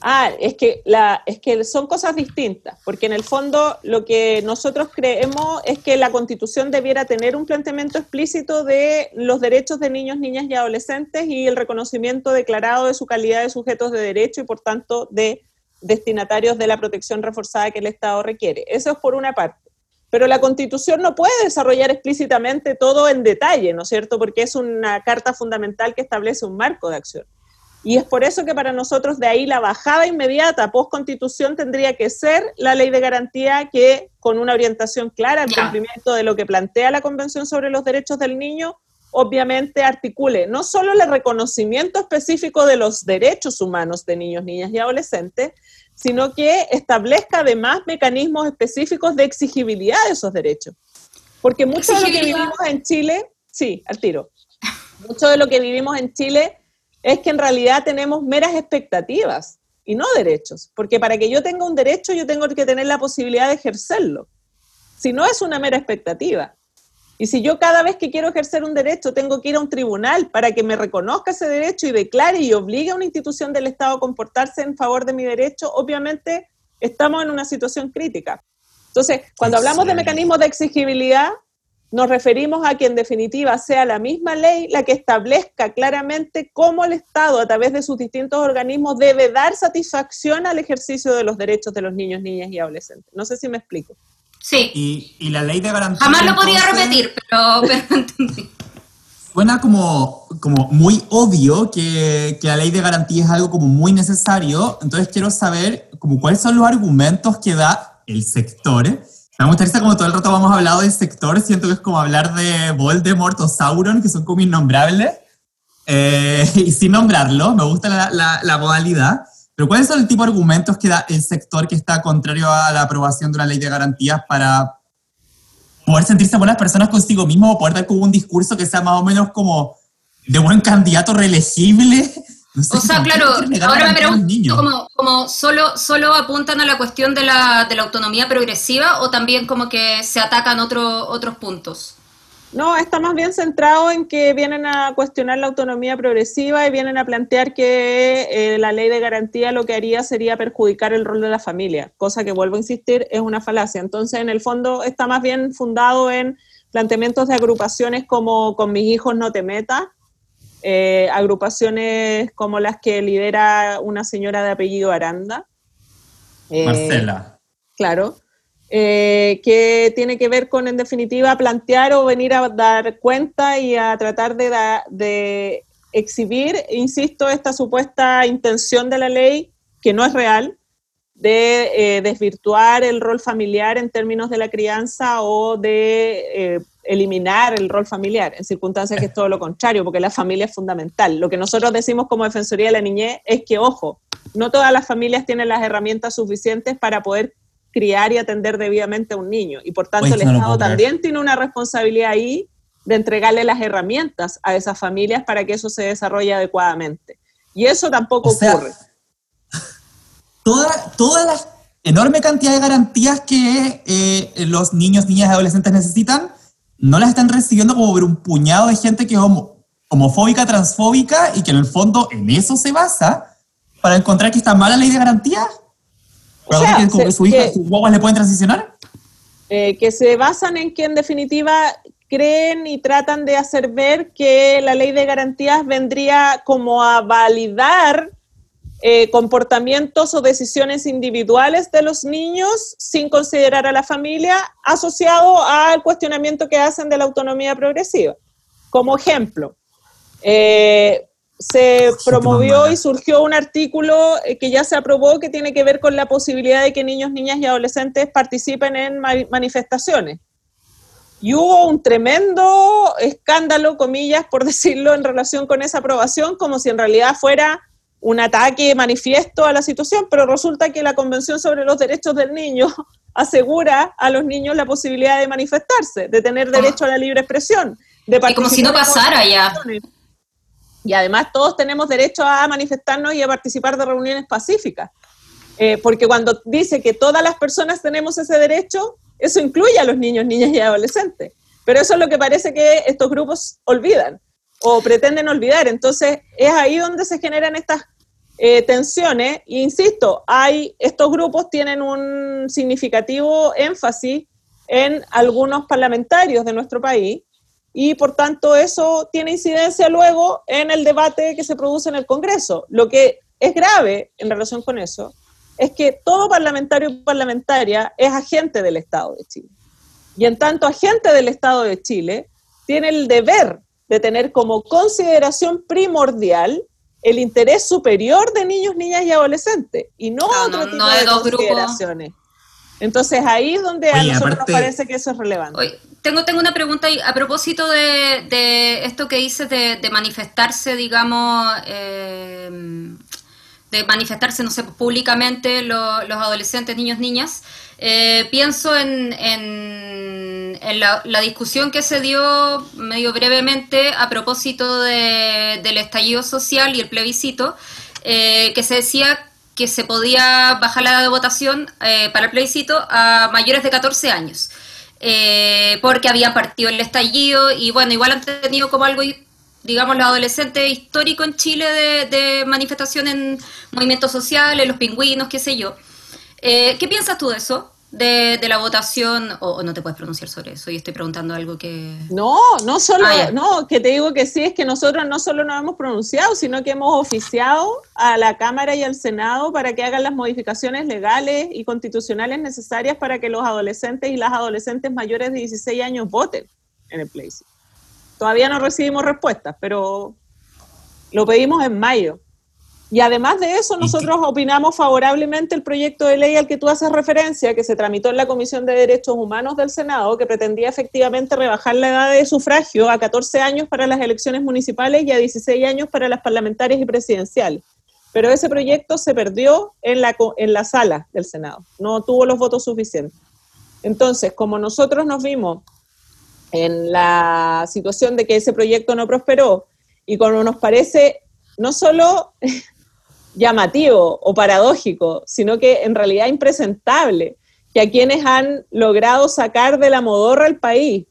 Ah, es que, la, es que son cosas distintas, porque en el fondo lo que nosotros creemos es que la Constitución debiera tener un planteamiento explícito de los derechos de niños, niñas y adolescentes y el reconocimiento declarado de su calidad de sujetos de derecho y por tanto de destinatarios de la protección reforzada que el Estado requiere. Eso es por una parte. Pero la Constitución no puede desarrollar explícitamente todo en detalle, ¿no es cierto? Porque es una carta fundamental que establece un marco de acción. Y es por eso que para nosotros de ahí la bajada inmediata post constitución tendría que ser la ley de garantía que con una orientación clara al cumplimiento de lo que plantea la Convención sobre los Derechos del Niño, obviamente articule no solo el reconocimiento específico de los derechos humanos de niños, niñas y adolescentes, sino que establezca además mecanismos específicos de exigibilidad de esos derechos. Porque mucho de lo que vivimos en Chile, sí, al tiro, mucho de lo que vivimos en Chile es que en realidad tenemos meras expectativas y no derechos, porque para que yo tenga un derecho yo tengo que tener la posibilidad de ejercerlo. Si no es una mera expectativa. Y si yo cada vez que quiero ejercer un derecho tengo que ir a un tribunal para que me reconozca ese derecho y declare y obligue a una institución del Estado a comportarse en favor de mi derecho, obviamente estamos en una situación crítica. Entonces, cuando hablamos de mecanismos de exigibilidad, nos referimos a que en definitiva sea la misma ley la que establezca claramente cómo el Estado, a través de sus distintos organismos, debe dar satisfacción al ejercicio de los derechos de los niños, niñas y adolescentes. No sé si me explico. Sí. Y, la ley de garantía. Jamás lo podía repetir, pero, entendí. Suena como, como muy obvio que, que, la ley de garantía es algo como muy necesario. Entonces quiero saber como cuáles son los argumentos que da el sector. Me gustaría como todo el rato hemos hablado del sector, siento que es como hablar de Voldemort o Sauron, que son como innombrables. Eh, y sin nombrarlo, me gusta la, la, la modalidad. Pero ¿cuáles son el tipo de argumentos que da el sector que está contrario a la aprobación de una ley de garantías para poder sentirse buenas personas consigo mismo o poder dar como un discurso que sea más o menos como de buen candidato reelegible? o sea, claro, ahora me pregunto, como, como solo, solo apuntan a la cuestión de la, de la autonomía progresiva o también como que se atacan otro, otros puntos? No, está más bien centrado en que vienen a cuestionar la autonomía progresiva y vienen a plantear que eh, la ley de garantía lo que haría sería perjudicar el rol de la familia, cosa que vuelvo a insistir es una falacia. Entonces, en el fondo está más bien fundado en planteamientos de agrupaciones como Con mis hijos no te metas, eh, agrupaciones como las que lidera una señora de apellido Aranda. Eh, Marcela. Claro eh, que tiene que ver con, en definitiva, plantear o venir a dar cuenta y a tratar de, de exhibir, insisto, esta supuesta intención de la ley, que no es real, de eh, desvirtuar el rol familiar en términos de la crianza o de eh, eliminar el rol familiar, en circunstancias que es todo lo contrario, porque la familia es fundamental. Lo que nosotros decimos como Defensoría de la Niñez es que, ojo, no todas las familias tienen las herramientas suficientes para poder criar y atender debidamente a un niño. Y por tanto el Estado también tiene una responsabilidad ahí de entregarle las herramientas a esas familias para que eso se desarrolle adecuadamente. Y eso tampoco ocurre. Toda, toda la enorme cantidad de garantías que eh, los niños, niñas y adolescentes necesitan, no las están recibiendo como por un puñado de gente que es homofóbica, transfóbica y que en el fondo en eso se basa para encontrar que está mala ley de garantías que su hija, sus guaguas le pueden transicionar? Eh, que se basan en que en definitiva creen y tratan de hacer ver que la ley de garantías vendría como a validar eh, comportamientos o decisiones individuales de los niños sin considerar a la familia asociado al cuestionamiento que hacen de la autonomía progresiva. Como ejemplo, eh, se promovió y surgió un artículo eh, que ya se aprobó que tiene que ver con la posibilidad de que niños, niñas y adolescentes participen en manifestaciones. Y hubo un tremendo escándalo, comillas, por decirlo, en relación con esa aprobación, como si en realidad fuera un ataque manifiesto a la situación, pero resulta que la Convención sobre los Derechos del Niño asegura a los niños la posibilidad de manifestarse, de tener derecho a la libre expresión, de participar. Y como si no pasara ya. Y además todos tenemos derecho a manifestarnos y a participar de reuniones pacíficas. Eh, porque cuando dice que todas las personas tenemos ese derecho, eso incluye a los niños, niñas y adolescentes. Pero eso es lo que parece que estos grupos olvidan o pretenden olvidar. Entonces es ahí donde se generan estas eh, tensiones. E insisto, hay, estos grupos tienen un significativo énfasis en algunos parlamentarios de nuestro país y por tanto eso tiene incidencia luego en el debate que se produce en el Congreso. Lo que es grave en relación con eso es que todo parlamentario y parlamentaria es agente del Estado de Chile. Y en tanto agente del Estado de Chile tiene el deber de tener como consideración primordial el interés superior de niños, niñas y adolescentes y no, otro tipo de, consideraciones. Entonces ahí es donde a nosotros nos parece que eso es relevante. tengo, tengo una pregunta a propósito de, esto que dices de, manifestarse, digamos, eh, de manifestarse, no sé, públicamente los adolescentes, niños, niñas. Eh, pienso en, en, la, discusión que se dio medio brevemente a propósito del estallido social y el plebiscito, eh, que se decía que se podía bajar la edad de votación eh, para el plebiscito a mayores de 14 años, eh, porque habían partido el estallido y bueno, igual han tenido como algo, digamos, los adolescentes histórico en Chile de, manifestación en movimientos sociales, los pingüinos, qué sé yo. Eh, ¿Qué piensas tú de eso? de, la votación, o, no te puedes pronunciar sobre eso, y estoy preguntando algo que... No, no solo, ah, no, que te digo que sí, es que nosotros no solo nos hemos pronunciado, sino que hemos oficiado a la Cámara y al Senado para que hagan las modificaciones legales y constitucionales necesarias para que los adolescentes y las adolescentes mayores de 16 años voten en el plebiscito. Todavía no recibimos respuestas, pero lo pedimos en mayo. Y además de eso, nosotros opinamos favorablemente el proyecto de ley al que tú haces referencia, que se tramitó en la Comisión de Derechos Humanos del Senado, que pretendía efectivamente rebajar la edad de sufragio a 14 años para las elecciones municipales y a 16 años para las parlamentarias y presidenciales. Pero ese proyecto se perdió en la, en la sala del Senado, no tuvo los votos suficientes. Entonces, como nosotros nos vimos en la situación de que ese proyecto no prosperó y como nos parece no solo llamativo o paradójico, sino que en realidad impresentable, que a quienes han logrado sacar de la modorra al país,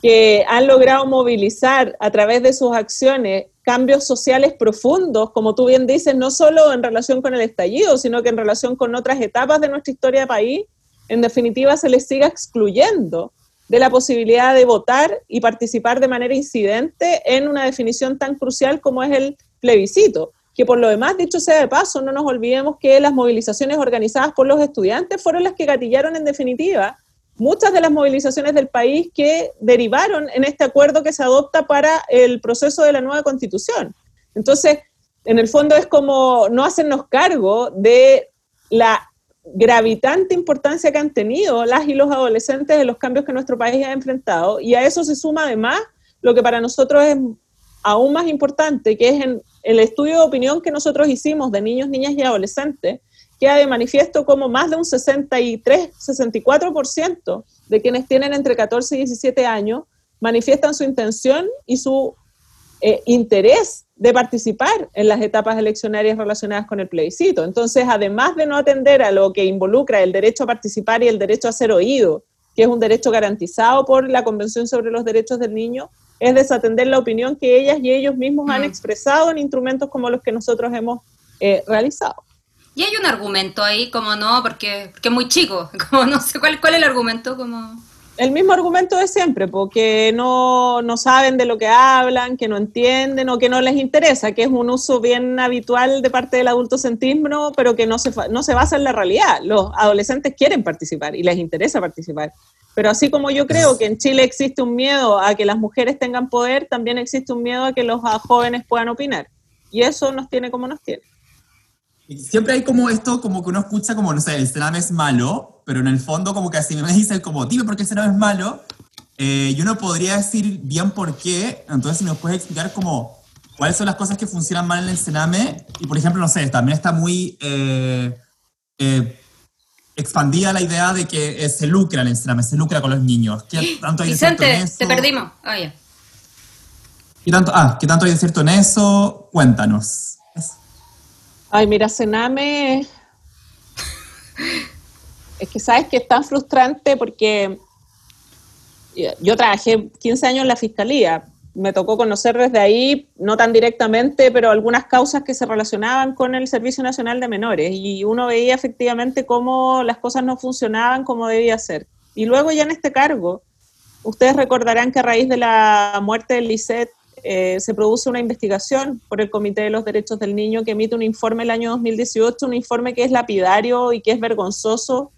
que han logrado movilizar a través de sus acciones cambios sociales profundos, como tú bien dices, no solo en relación con el estallido, sino que en relación con otras etapas de nuestra historia de país, en definitiva se les siga excluyendo de la posibilidad de votar y participar de manera incidente en una definición tan crucial como es el plebiscito. Que por lo demás, dicho sea de paso, no nos olvidemos que las movilizaciones organizadas por los estudiantes fueron las que gatillaron en definitiva muchas de las movilizaciones del país que derivaron en este acuerdo que se adopta para el proceso de la nueva constitución. Entonces, en el fondo es como no hacernos cargo de la gravitante importancia que han tenido las y los adolescentes en los cambios que nuestro país ha enfrentado. Y a eso se suma además lo que para nosotros es aún más importante, que es en el estudio de opinión que nosotros hicimos de niños, niñas y adolescentes, queda de manifiesto como más de un 63, 64% de quienes tienen entre 14 y 17 años manifiestan su intención y su eh, interés de participar en las etapas eleccionarias relacionadas con el plebiscito. Entonces, además de no atender a lo que involucra el derecho a participar y el derecho a ser oído, que es un derecho garantizado por la Convención sobre los Derechos del Niño, es desatender la opinión que ellas y ellos mismos han mm. expresado en instrumentos como los que nosotros hemos eh, realizado. Y hay un argumento ahí, como no, porque, porque es muy chico, como no sé cuál, cuál es el argumento, como... El mismo argumento de siempre, porque no, no saben de lo que hablan, que no entienden o que no les interesa, que es un uso bien habitual de parte del adultocentrismo, pero que no se, no se basa en la realidad. Los adolescentes quieren participar y les interesa participar. Pero así como yo creo que en Chile existe un miedo a que las mujeres tengan poder, también existe un miedo a que los jóvenes puedan opinar. Y eso nos tiene como nos tiene. Siempre hay como esto, como que uno escucha como, no sé, el Sename es malo, pero en el fondo como que así me dicen como, dime por qué el Sename es malo, eh, yo no podría decir bien por qué, entonces si nos puedes explicar como cuáles son las cosas que funcionan mal en el Sename, y por ejemplo, no sé, también está muy eh, eh, expandida la idea de que se lucra en el Sename, se lucra con los niños. ¿Qué tanto hay Vicente, en eso? te perdimos. ¿Qué tanto, ah, ¿qué tanto hay de cierto en eso? Cuéntanos. Ay, mira, Sename. Es que sabes que es tan frustrante porque yo trabajé 15 años en la fiscalía. Me tocó conocer desde ahí, no tan directamente, pero algunas causas que se relacionaban con el Servicio Nacional de Menores. Y uno veía efectivamente cómo las cosas no funcionaban como debía ser. Y luego ya en este cargo, ustedes recordarán que a raíz de la muerte de Lisette eh, se produce una investigación por el Comité de los Derechos del Niño que emite un informe el año 2018, un informe que es lapidario y que es vergonzoso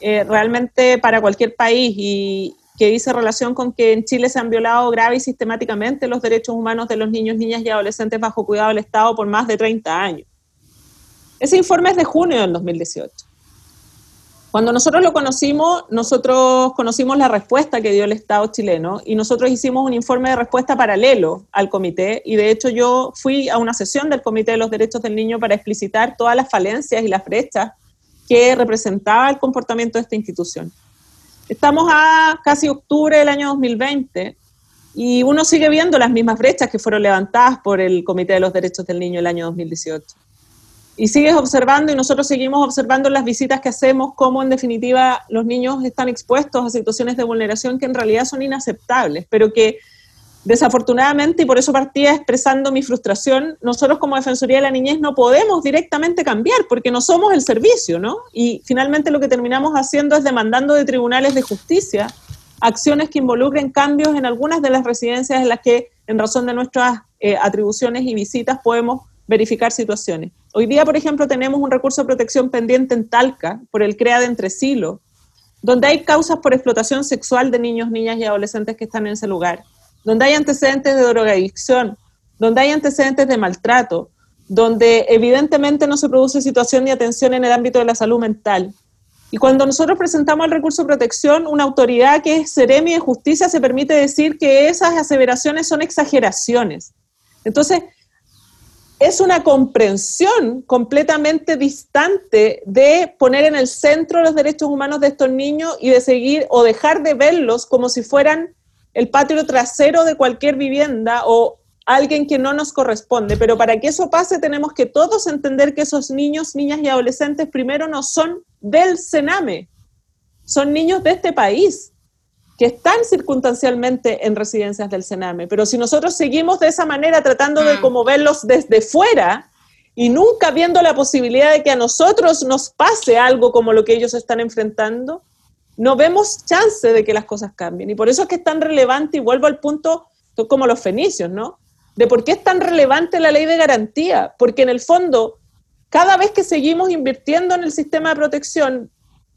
eh, realmente para cualquier país y que dice relación con que en Chile se han violado grave y sistemáticamente los derechos humanos de los niños, niñas y adolescentes bajo cuidado del Estado por más de 30 años. Ese informe es de junio del 2018. Cuando nosotros lo conocimos, nosotros conocimos la respuesta que dio el Estado chileno y nosotros hicimos un informe de respuesta paralelo al comité y de hecho yo fui a una sesión del Comité de los Derechos del Niño para explicitar todas las falencias y las brechas que representaba el comportamiento de esta institución. Estamos a casi octubre del año 2020 y uno sigue viendo las mismas brechas que fueron levantadas por el Comité de los Derechos del Niño el año 2018 y sigues observando y nosotros seguimos observando las visitas que hacemos, cómo en definitiva los niños están expuestos a situaciones de vulneración que en realidad son inaceptables, pero que desafortunadamente, y por eso partía expresando mi frustración, nosotros como Defensoría de la Niñez no podemos directamente cambiar porque no somos el servicio, ¿no? Y finalmente lo que terminamos haciendo es demandando de tribunales de justicia acciones que involucren cambios en algunas de las residencias en las que, en razón de nuestras eh, atribuciones y visitas, podemos verificar situaciones. Hoy día, por ejemplo, tenemos un recurso de protección pendiente en Talca por el CREA de Entresilo, donde hay causas por explotación sexual de niños, niñas y adolescentes que están en ese lugar, donde hay antecedentes de drogadicción, donde hay antecedentes de maltrato, donde evidentemente no se produce situación ni atención en el ámbito de la salud mental. Y cuando nosotros presentamos el recurso de protección, una autoridad que es Seremi de Justicia se permite decir que esas aseveraciones son exageraciones. Entonces, es una comprensión completamente distante de poner en el centro los derechos humanos de estos niños y de seguir o dejar de verlos como si fueran el patio trasero de cualquier vivienda o alguien que no nos corresponde. Pero para que eso pase tenemos que todos entender que esos niños, niñas y adolescentes primero no son del Sename, son niños de este país que están circunstancialmente en residencias del Sename. Pero si nosotros seguimos de esa manera tratando de mm. como verlos desde fuera y nunca viendo la posibilidad de que a nosotros nos pase algo como lo que ellos están enfrentando, no vemos chance de que las cosas cambien. Y por eso es que es tan relevante, y vuelvo al punto como los fenicios, ¿no? De por qué es tan relevante la ley de garantía. Porque en el fondo, cada vez que seguimos invirtiendo en el sistema de protección,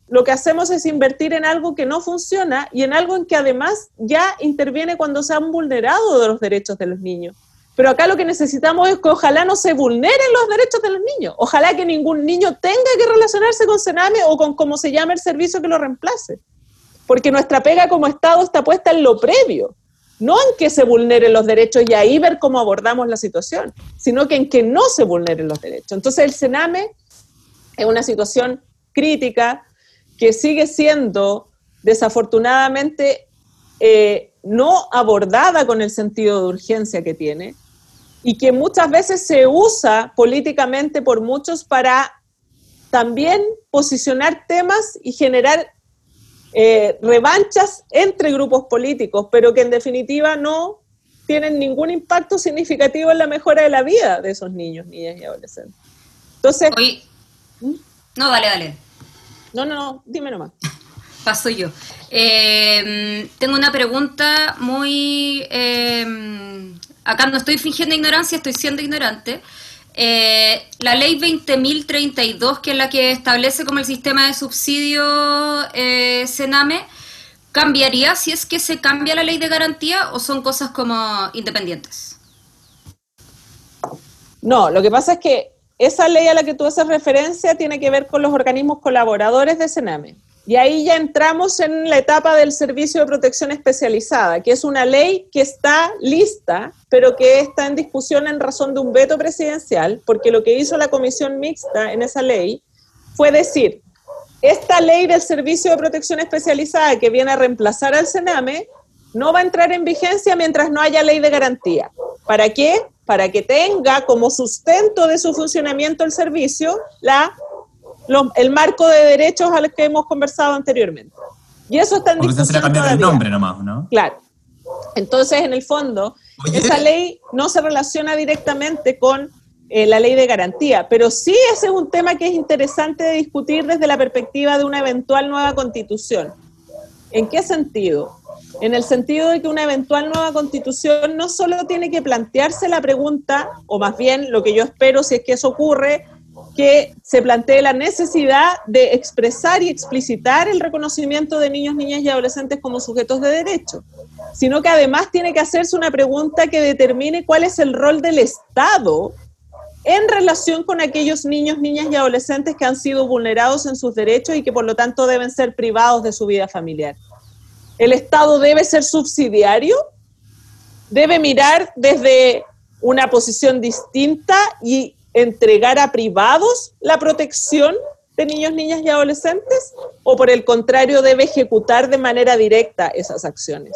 lo que hacemos es invertir en algo que no funciona y en algo en que además ya interviene cuando se han vulnerado los derechos de los niños. Pero acá lo que necesitamos es que ojalá no se vulneren los derechos de los niños. Ojalá que ningún niño tenga que relacionarse con Sename o con cómo se llama el servicio que lo reemplace. Porque nuestra pega como Estado está puesta en lo previo, no en que se vulneren los derechos y ahí ver cómo abordamos la situación, sino que en que no se vulneren los derechos. Entonces el Sename es una situación crítica que sigue siendo desafortunadamente eh, no abordada con el sentido de urgencia que tiene y que muchas veces se usa políticamente por muchos para también posicionar temas y generar eh, revanchas entre grupos políticos, pero que en definitiva no tienen ningún impacto significativo en la mejora de la vida de esos niños, niñas y adolescentes. Entonces... ¿Mm? No, dale, dale. No, no, no, dime nomás. Paso yo. Eh, tengo una pregunta muy... Eh, acá no estoy fingiendo ignorancia, estoy siendo ignorante. Eh, la ley 20.032, que es la que establece como el sistema de subsidio Sename, ¿cambiaría si es que se cambia la ley de garantía o son cosas como independientes? No, lo que pasa es que esa ley a la que tú haces referencia tiene que ver con los organismos colaboradores de Sename. Y ahí ya entramos en la etapa del servicio de protección especializada, que es una ley que está lista, pero que está en discusión en razón de un veto presidencial, porque lo que hizo la comisión mixta en esa ley fue decir, esta ley del servicio de protección especializada que viene a reemplazar al Sename no va a entrar en vigencia mientras no haya ley de garantía. ¿Para qué? Para que tenga como sustento de su funcionamiento el servicio la el marco de derechos al que hemos conversado anteriormente. Y eso está en discusión se le el nombre nomás, ¿no? Claro. Entonces, en el fondo, esa ley no se relaciona directamente con eh, la ley de garantía, pero sí ese es un tema que es interesante de discutir desde la perspectiva de una eventual nueva constitución. ¿En qué sentido? En el sentido de que una eventual nueva constitución no solo tiene que plantearse la pregunta, o más bien lo que yo espero si es que eso ocurre, que se plantee la necesidad de expresar y explicitar el reconocimiento de niños, niñas y adolescentes como sujetos de derecho, sino que además tiene que hacerse una pregunta que determine cuál es el rol del Estado en relación con aquellos niños, niñas y adolescentes que han sido vulnerados en sus derechos y que por lo tanto deben ser privados de su vida familiar. ¿El Estado debe ser subsidiario? ¿Debe mirar desde una posición distinta y entregar a privados la protección de niños, niñas y adolescentes o por el contrario debe ejecutar de manera directa esas acciones.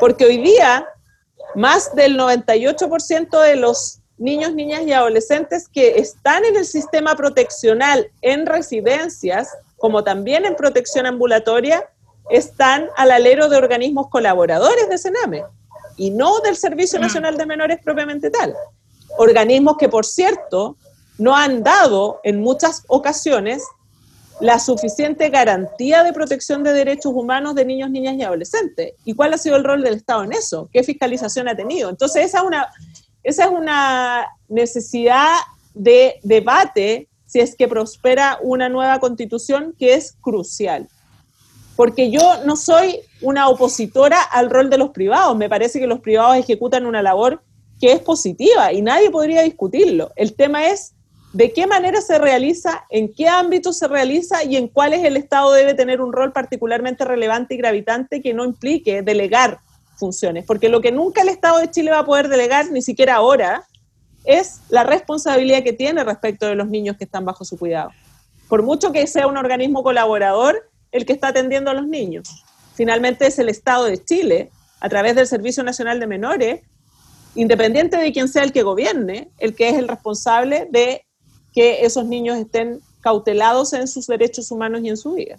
Porque hoy día más del 98% de los niños, niñas y adolescentes que están en el sistema proteccional en residencias, como también en protección ambulatoria, están al alero de organismos colaboradores de Sename y no del Servicio mm. Nacional de Menores propiamente tal organismos que, por cierto, no han dado en muchas ocasiones la suficiente garantía de protección de derechos humanos de niños, niñas y adolescentes. ¿Y cuál ha sido el rol del Estado en eso? ¿Qué fiscalización ha tenido? Entonces, esa es una, esa es una necesidad de debate si es que prospera una nueva constitución que es crucial. Porque yo no soy una opositora al rol de los privados. Me parece que los privados ejecutan una labor que es positiva y nadie podría discutirlo. El tema es de qué manera se realiza, en qué ámbito se realiza y en cuáles el Estado debe tener un rol particularmente relevante y gravitante que no implique delegar funciones. Porque lo que nunca el Estado de Chile va a poder delegar, ni siquiera ahora, es la responsabilidad que tiene respecto de los niños que están bajo su cuidado. Por mucho que sea un organismo colaborador el que está atendiendo a los niños. Finalmente es el Estado de Chile, a través del Servicio Nacional de Menores, independiente de quién sea el que gobierne, el que es el responsable de que esos niños estén cautelados en sus derechos humanos y en su vida.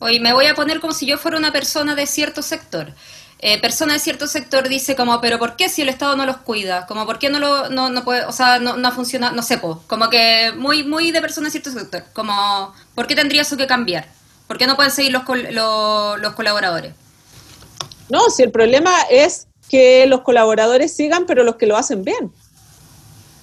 Hoy me voy a poner como si yo fuera una persona de cierto sector. Eh, persona de cierto sector dice como, pero ¿por qué si el Estado no los cuida? Como, ¿por qué no lo, no, no puede, o sea, no, no funciona, no sé, como que muy, muy de persona de cierto sector, como, ¿por qué tendría eso que cambiar? ¿Por qué no pueden seguir los, los, los colaboradores? No, si el problema es que los colaboradores sigan, pero los que lo hacen bien.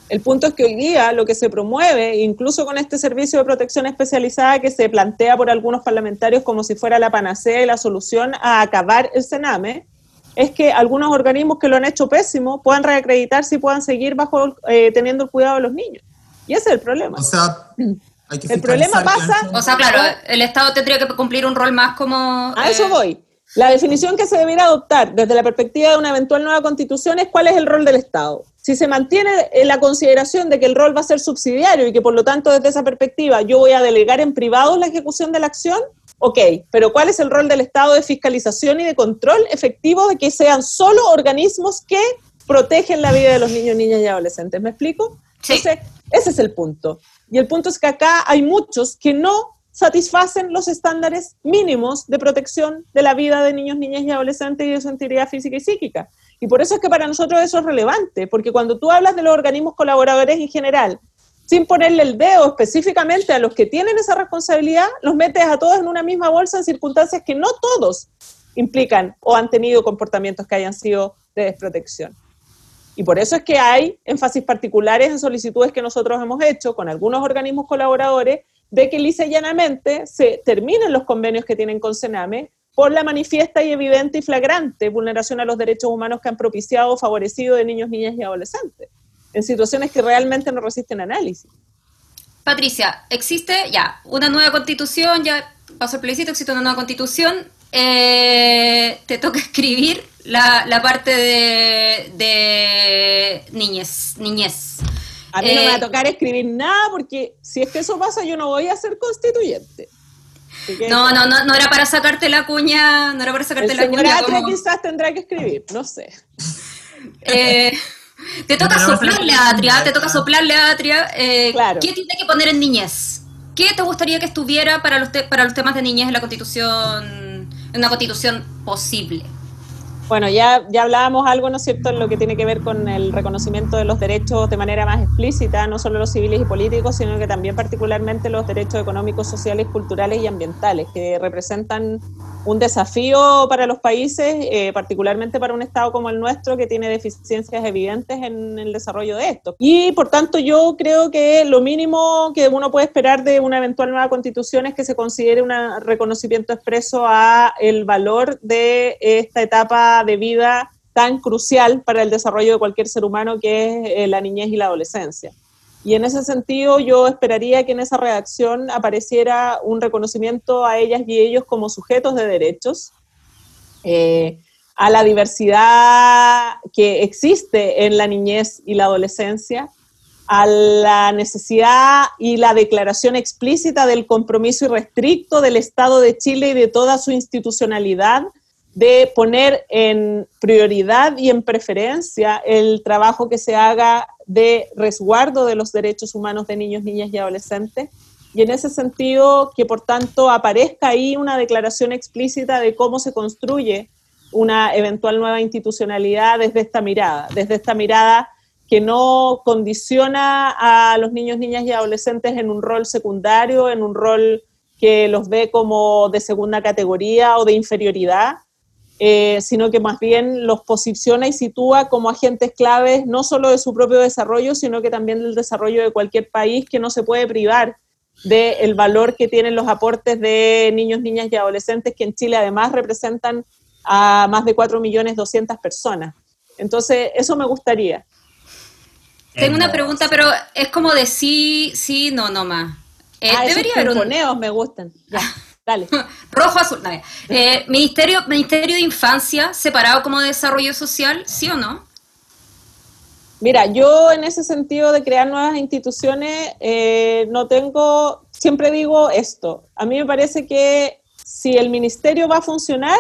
El punto es que hoy día lo que se promueve, incluso con este servicio de protección especializada que se plantea por algunos parlamentarios como si fuera la panacea y la solución a acabar el Sename, es que algunos organismos que lo han hecho pésimo puedan reacreditarse y puedan seguir bajo eh, teniendo el cuidado de los niños. Y ese es el problema. O sea, hay que el problema pasa... O sea, claro, el Estado tendría que cumplir un rol más como... A eso eh, voy. La definición que se debiera adoptar desde la perspectiva de una eventual nueva constitución es cuál es el rol del Estado. Si se mantiene la consideración de que el rol va a ser subsidiario y que por lo tanto desde esa perspectiva yo voy a delegar en privado la ejecución de la acción, ok, pero ¿cuál es el rol del Estado de fiscalización y de control efectivo de que sean solo organismos que protegen la vida de los niños, niñas y adolescentes? ¿Me explico? Sí. Entonces, ese es el punto. Y el punto es que acá hay muchos que no satisfacen los estándares mínimos de protección de la vida de niños, niñas y adolescentes y de su integridad física y psíquica. Y por eso es que para nosotros eso es relevante, porque cuando tú hablas de los organismos colaboradores en general, sin ponerle el dedo específicamente a los que tienen esa responsabilidad, los metes a todos en una misma bolsa en circunstancias que no todos implican o han tenido comportamientos que hayan sido de desprotección. Y por eso es que hay énfasis particulares en solicitudes que nosotros hemos hecho con algunos organismos colaboradores de que lisa y llanamente se terminen los convenios que tienen con Sename por la manifiesta y evidente y flagrante vulneración a los derechos humanos que han propiciado o favorecido de niños, niñas y adolescentes, en situaciones que realmente no resisten análisis. Patricia, existe ya una nueva constitución, ya pasó el plebiscito, existe una nueva constitución, eh, te toca escribir la, parte de, de niñez, niñez. A mí no me va a eh, tocar escribir nada porque si es que eso pasa yo no voy a ser constituyente. no, no, no, no era para sacarte la cuña, no era para sacarte la cuña. Atria quizás tendrá que escribir, no sé. Eh, te toca soplarle a Atria, te toca soplarle a Atria. Eh, ¿Qué tiene que poner en niñez? ¿Qué te gustaría que estuviera para los, para los temas de niñez en la constitución, en una constitución posible? Bueno, ya, ya hablábamos algo, ¿no es cierto?, en lo que tiene que ver con el reconocimiento de los derechos de manera más explícita, no solo los civiles y políticos, sino que también particularmente los derechos económicos, sociales, culturales y ambientales, que representan un desafío para los países, eh, particularmente para un Estado como el nuestro, que tiene deficiencias evidentes en el desarrollo de esto. Y por tanto, yo creo que lo mínimo que uno puede esperar de una eventual nueva constitución es que se considere un reconocimiento expreso a el valor de esta etapa de vida tan crucial para el desarrollo de cualquier ser humano que es eh, la niñez y la adolescencia. Y en ese sentido yo esperaría que en esa redacción apareciera un reconocimiento a ellas y ellos como sujetos de derechos, eh, a la diversidad que existe en la niñez y la adolescencia, a la necesidad y la declaración explícita del compromiso irrestricto del Estado de Chile y de toda su institucionalidad de poner en prioridad y en preferencia el trabajo que se haga de resguardo de los derechos humanos de niños, niñas y adolescentes. Y en ese sentido, que por tanto aparezca ahí una declaración explícita de cómo se construye una eventual nueva institucionalidad desde esta mirada, desde esta mirada que no condiciona a los niños, niñas y adolescentes en un rol secundario, en un rol que los ve como de segunda categoría o de inferioridad, eh, sino que más bien los posiciona y sitúa como agentes claves no solo de su propio desarrollo, sino que también del desarrollo de cualquier país que no se puede privar del valor que tienen los aportes de niños, niñas y adolescentes, que en Chile además representan a más de 4.200.000 personas. Entonces, eso me gustaría. Tengo una pregunta, pero es como de sí, sí, no, no más. Eh, ah, debería haber un... me gustan. Ya. Rojo, azul. Eh, ministerio, Ministerio de Infancia, separado como desarrollo social, ¿sí o no? Mira, yo en ese sentido de crear nuevas instituciones, eh, no tengo, siempre digo esto, a mí me parece que si el ministerio va a funcionar,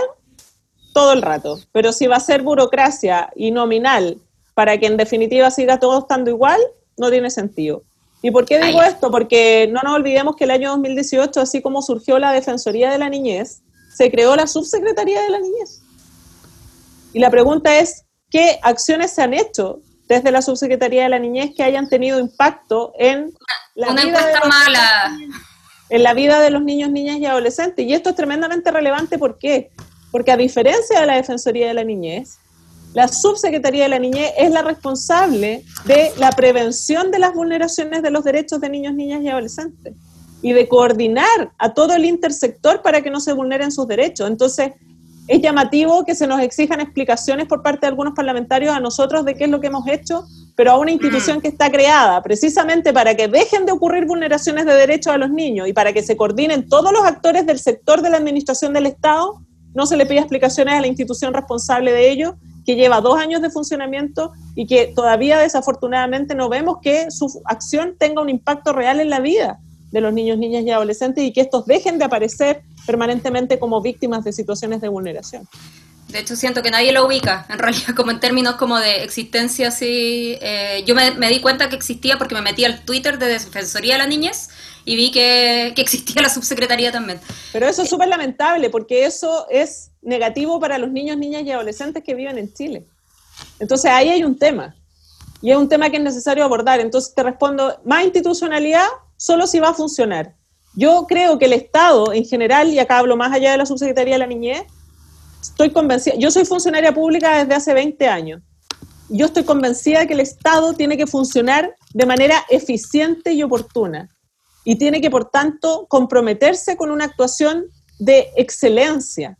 todo el rato, pero si va a ser burocracia y nominal para que en definitiva siga todo estando igual, no tiene sentido. ¿Y por qué digo esto? Porque no nos olvidemos que el año 2018, así como surgió la Defensoría de la Niñez, se creó la Subsecretaría de la Niñez. Y la pregunta es, ¿qué acciones se han hecho desde la Subsecretaría de la Niñez que hayan tenido impacto en la vida de mala. en la vida de los niños, niñas y adolescentes? Y esto es tremendamente relevante, ¿por qué? Porque a diferencia de la Defensoría de la Niñez, la Subsecretaría de la Niñez es la responsable de la prevención de las vulneraciones de los derechos de niños, niñas y adolescentes y de coordinar a todo el intersector para que no se vulneren sus derechos. Entonces, es llamativo que se nos exijan explicaciones por parte de algunos parlamentarios a nosotros de qué es lo que hemos hecho, pero a una institución mm. que está creada precisamente para que dejen de ocurrir vulneraciones de derechos a los niños y para que se coordinen todos los actores del sector de la administración del Estado, no se le pide explicaciones a la institución responsable de ello que lleva dos años de funcionamiento y que todavía desafortunadamente no vemos que su acción tenga un impacto real en la vida de los niños, niñas y adolescentes y que estos dejen de aparecer permanentemente como víctimas de situaciones de vulneración. De hecho, siento que nadie lo ubica, en realidad, como en términos como de existencia, sí. Eh, yo me, di cuenta que existía porque me metí al Twitter de Defensoría de la Niñez y vi que, que existía la subsecretaría también. Pero eso es súper lamentable porque eso es negativo para los niños, niñas y adolescentes que viven en Chile. Entonces ahí hay un tema. Y es un tema que es necesario abordar. Entonces te respondo, más institucionalidad solo si va a funcionar. Yo creo que el Estado en general, y acá hablo más allá de la Subsecretaría de la Niñez, estoy convencida, yo soy funcionaria pública desde hace 20 años. Yo estoy convencida que el Estado tiene que funcionar de manera eficiente y oportuna y tiene que, por tanto, comprometerse con una actuación de excelencia,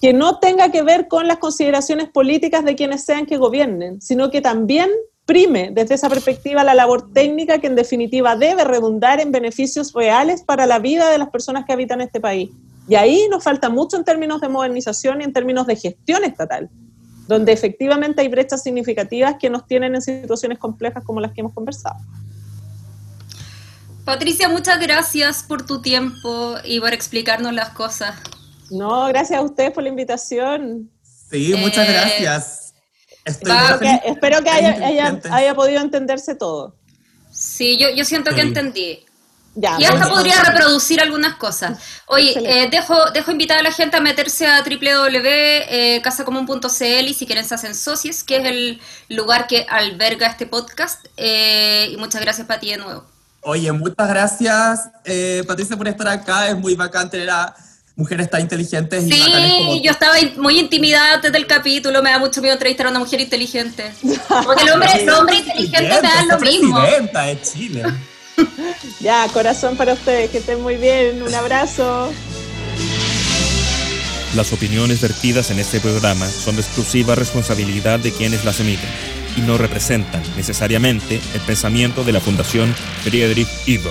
que no tenga que ver con las consideraciones políticas de quienes sean que gobiernen, sino que también prime desde esa perspectiva la labor técnica que en definitiva debe redundar en beneficios reales para la vida de las personas que habitan este país. Y ahí nos falta mucho en términos de modernización y en términos de gestión estatal, donde efectivamente hay brechas significativas que nos tienen en situaciones complejas como las que hemos conversado. Patricia, muchas gracias por tu tiempo y por explicarnos las cosas. No, gracias a ustedes por la invitación. Sí, muchas eh, gracias. espero que, haya, podido entenderse todo. Sí, yo, yo siento que entendí. Ya, y hasta podría reproducir algunas cosas. Oye, eh, dejo, dejo invitar a la gente a meterse a www.casacomún.cl y si quieren se hacen socios, que es el lugar que alberga este podcast. Eh, y muchas gracias, Pati, de nuevo. Oye, muchas gracias, eh, Patricia, por estar acá. Es muy bacán tener a mujeres tan inteligentes y Sí, yo estaba muy intimidada desde el capítulo. Me da mucho miedo entrevistar a una mujer inteligente. Porque el hombre, el hombre inteligente me da lo mismo. de Chile. ya, corazón para ustedes. Que estén muy bien. Un abrazo. Las opiniones vertidas en este programa son de exclusiva responsabilidad de quienes las emiten y no representan necesariamente el pensamiento de la Fundación Friedrich Ivo.